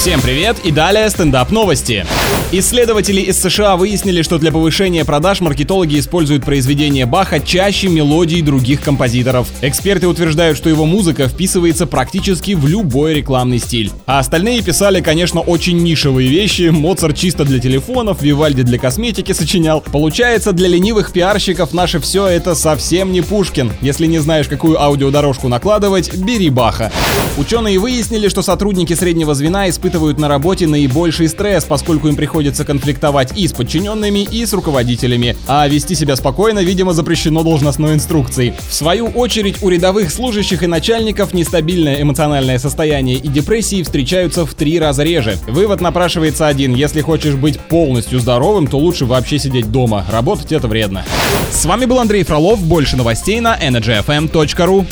Всем привет и далее стендап новости. Исследователи из США выяснили, что для повышения продаж маркетологи используют произведения Баха чаще мелодий других композиторов. Эксперты утверждают, что его музыка вписывается практически в любой рекламный стиль. А остальные писали, конечно, очень нишевые вещи. Моцарт чисто для телефонов, Вивальди для косметики сочинял. Получается, для ленивых пиарщиков наше все это совсем не Пушкин. Если не знаешь, какую аудиодорожку накладывать, бери Баха. Ученые выяснили, что сотрудники среднего звена испытывают на работе наибольший стресс, поскольку им приходится конфликтовать и с подчиненными, и с руководителями. А вести себя спокойно, видимо, запрещено должностной инструкцией. В свою очередь, у рядовых служащих и начальников нестабильное эмоциональное состояние и депрессии встречаются в три раза реже. Вывод напрашивается один. Если хочешь быть полностью здоровым, то лучше вообще сидеть дома. Работать это вредно. С вами был Андрей Фролов. Больше новостей на energyfm.ru.